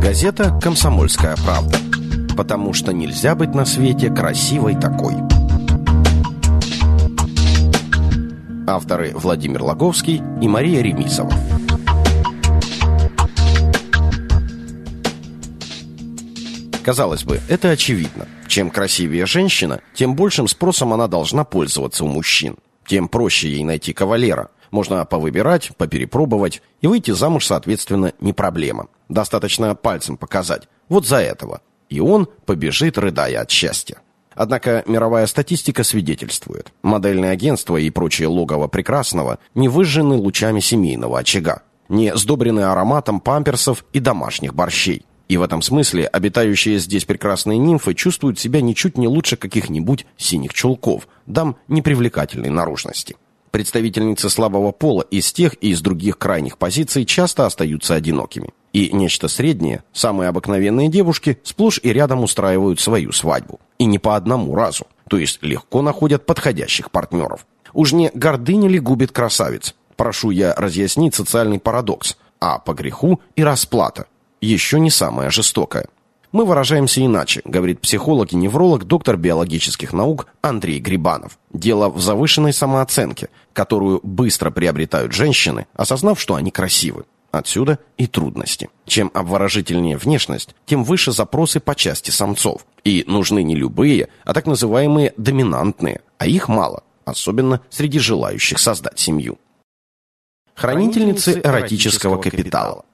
Газета «Комсомольская правда». Потому что нельзя быть на свете красивой такой. Авторы Владимир Логовский и Мария Ремисова. Казалось бы, это очевидно. Чем красивее женщина, тем большим спросом она должна пользоваться у мужчин. Тем проще ей найти кавалера. Можно повыбирать, поперепробовать и выйти замуж, соответственно, не проблема. Достаточно пальцем показать. Вот за этого. И он побежит, рыдая от счастья. Однако мировая статистика свидетельствует. Модельные агентства и прочие логово прекрасного не выжжены лучами семейного очага. Не сдобрены ароматом памперсов и домашних борщей. И в этом смысле обитающие здесь прекрасные нимфы чувствуют себя ничуть не лучше каких-нибудь синих чулков, дам непривлекательной наружности. Представительницы слабого пола из тех и из других крайних позиций часто остаются одинокими. И нечто среднее, самые обыкновенные девушки, сплошь и рядом устраивают свою свадьбу. И не по одному разу, то есть легко находят подходящих партнеров. Уж не гордыня ли губит красавиц? Прошу я разъяснить социальный парадокс. А по греху и расплата еще не самая жестокая. Мы выражаемся иначе, говорит психолог и невролог, доктор биологических наук Андрей Грибанов. Дело в завышенной самооценке, которую быстро приобретают женщины, осознав, что они красивы. Отсюда и трудности. Чем обворожительнее внешность, тем выше запросы по части самцов. И нужны не любые, а так называемые доминантные, а их мало, особенно среди желающих создать семью. Хранительницы эротического капитала.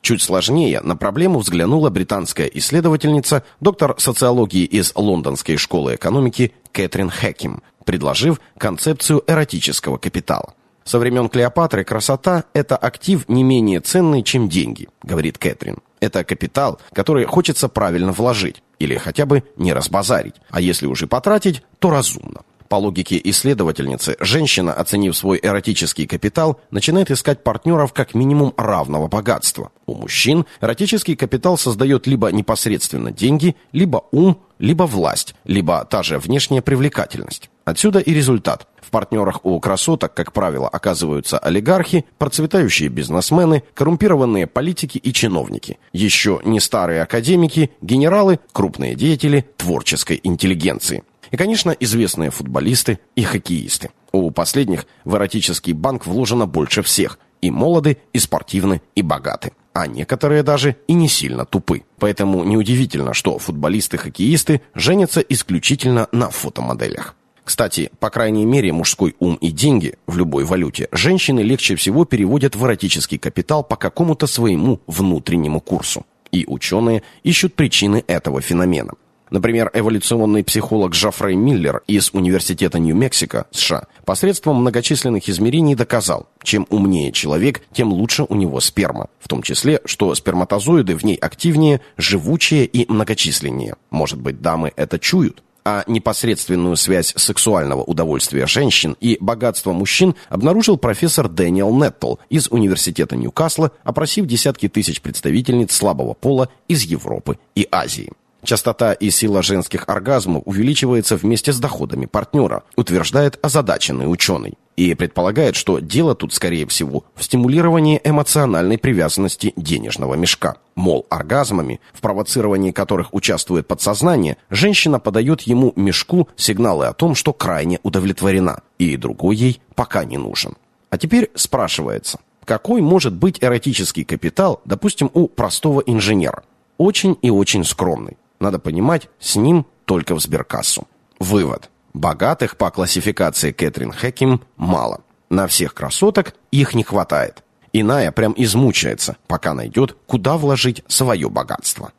Чуть сложнее на проблему взглянула британская исследовательница, доктор социологии из Лондонской школы экономики Кэтрин Хэким, предложив концепцию эротического капитала. Со времен Клеопатры красота – это актив не менее ценный, чем деньги, говорит Кэтрин. Это капитал, который хочется правильно вложить или хотя бы не разбазарить, а если уже потратить, то разумно. По логике исследовательницы, женщина, оценив свой эротический капитал, начинает искать партнеров как минимум равного богатства. У мужчин эротический капитал создает либо непосредственно деньги, либо ум, либо власть, либо та же внешняя привлекательность. Отсюда и результат. В партнерах у красоток, как правило, оказываются олигархи, процветающие бизнесмены, коррумпированные политики и чиновники. Еще не старые академики, генералы, крупные деятели творческой интеллигенции. И, конечно, известные футболисты и хоккеисты. У последних в эротический банк вложено больше всех. И молоды, и спортивны, и богаты. А некоторые даже и не сильно тупы. Поэтому неудивительно, что футболисты-хоккеисты женятся исключительно на фотомоделях. Кстати, по крайней мере, мужской ум и деньги в любой валюте женщины легче всего переводят в эротический капитал по какому-то своему внутреннему курсу. И ученые ищут причины этого феномена. Например, эволюционный психолог Джафрей Миллер из Университета Нью-Мексико, США, посредством многочисленных измерений доказал, чем умнее человек, тем лучше у него сперма. В том числе, что сперматозоиды в ней активнее, живучее и многочисленнее. Может быть, дамы это чуют? а непосредственную связь сексуального удовольствия женщин и богатства мужчин обнаружил профессор Дэниел Неттл из Университета Ньюкасла, опросив десятки тысяч представительниц слабого пола из Европы и Азии. Частота и сила женских оргазмов увеличивается вместе с доходами партнера, утверждает озадаченный ученый. И предполагает, что дело тут, скорее всего, в стимулировании эмоциональной привязанности денежного мешка. Мол, оргазмами, в провоцировании которых участвует подсознание, женщина подает ему мешку сигналы о том, что крайне удовлетворена, и другой ей пока не нужен. А теперь спрашивается, какой может быть эротический капитал, допустим, у простого инженера? Очень и очень скромный. Надо понимать, с ним только в сберкассу. Вывод. Богатых по классификации Кэтрин Хэким мало. На всех красоток их не хватает. Иная прям измучается, пока найдет, куда вложить свое богатство.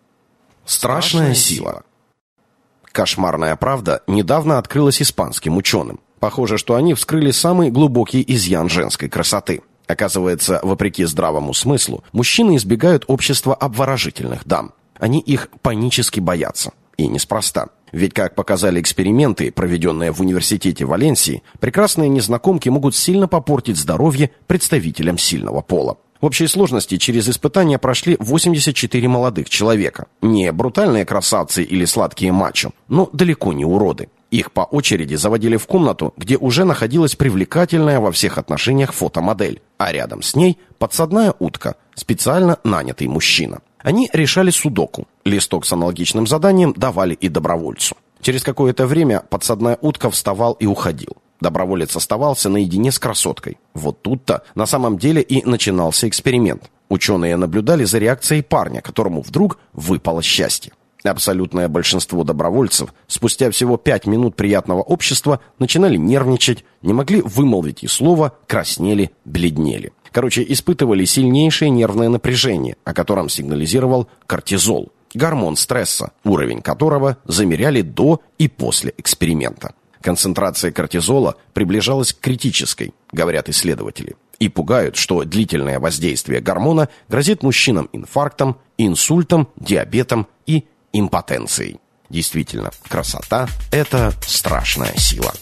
Страшная сила. Кошмарная правда недавно открылась испанским ученым. Похоже, что они вскрыли самый глубокий изъян женской красоты. Оказывается, вопреки здравому смыслу, мужчины избегают общества обворожительных дам. Они их панически боятся. И неспроста. Ведь, как показали эксперименты, проведенные в университете Валенсии, прекрасные незнакомки могут сильно попортить здоровье представителям сильного пола. В общей сложности через испытания прошли 84 молодых человека. Не брутальные красавцы или сладкие мачо, но далеко не уроды. Их по очереди заводили в комнату, где уже находилась привлекательная во всех отношениях фотомодель, а рядом с ней подсадная утка специально нанятый мужчина. Они решали судоку. Листок с аналогичным заданием давали и добровольцу. Через какое-то время подсадная утка вставал и уходил. Доброволец оставался наедине с красоткой. Вот тут-то на самом деле и начинался эксперимент. Ученые наблюдали за реакцией парня, которому вдруг выпало счастье. Абсолютное большинство добровольцев спустя всего пять минут приятного общества начинали нервничать, не могли вымолвить и слова, краснели, бледнели. Короче, испытывали сильнейшее нервное напряжение, о котором сигнализировал кортизол, гормон стресса, уровень которого замеряли до и после эксперимента. Концентрация кортизола приближалась к критической, говорят исследователи. И пугают, что длительное воздействие гормона грозит мужчинам инфарктом, инсультом, диабетом и импотенцией. Действительно, красота – это страшная сила.